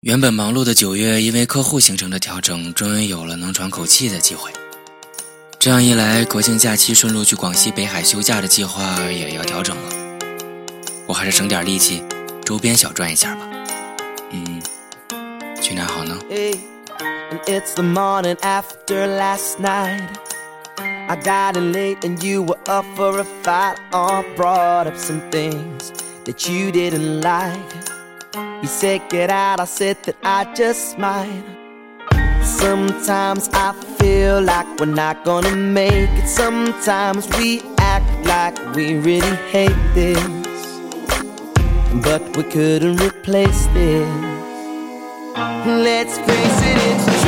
原本忙碌的九月，因为客户行程的调整，终于有了能喘口气的机会。这样一来，国庆假期顺路去广西北海休假的计划也要调整了。我还是省点力气，周边小转一下吧。嗯，去哪好呢？It's the morning after last night. I got in late and you were up for a fight. Or brought up some things that you didn't like. You said get out, I said that I just might. Sometimes I feel like we're not gonna make it. Sometimes we act like we really hate this. But we couldn't replace this. Let's face it, it's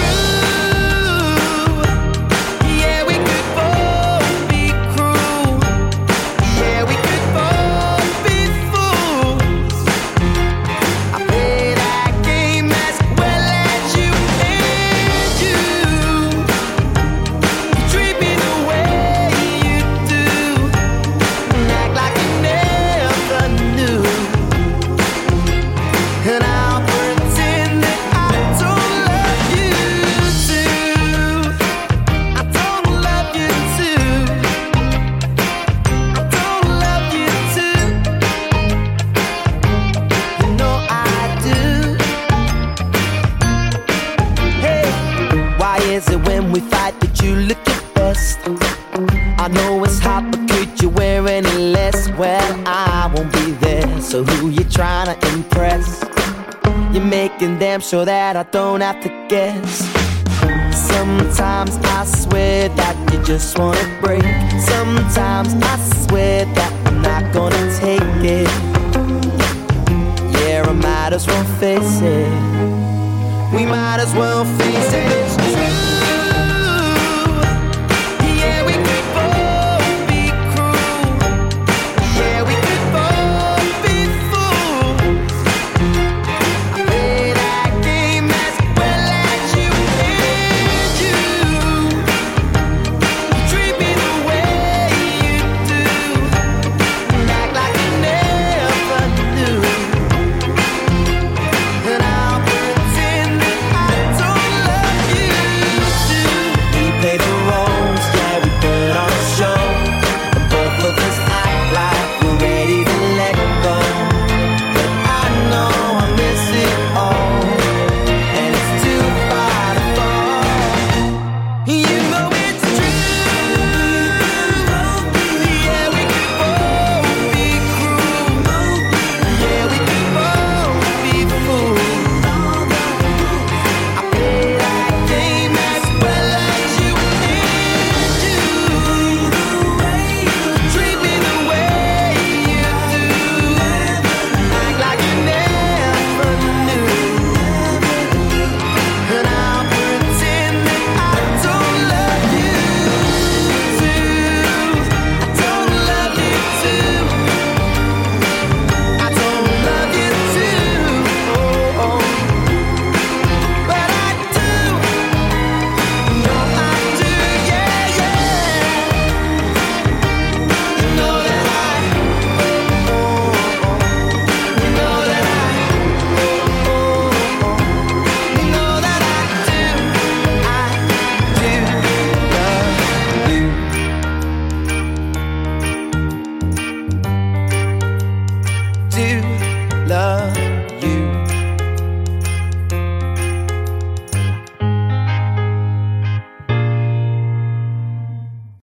I won't be there, so who you trying to impress? You're making damn sure that I don't have to guess. Sometimes I swear that you just wanna break. Sometimes I swear that I'm not gonna take it. Yeah, I might as well face it. We might as well face it.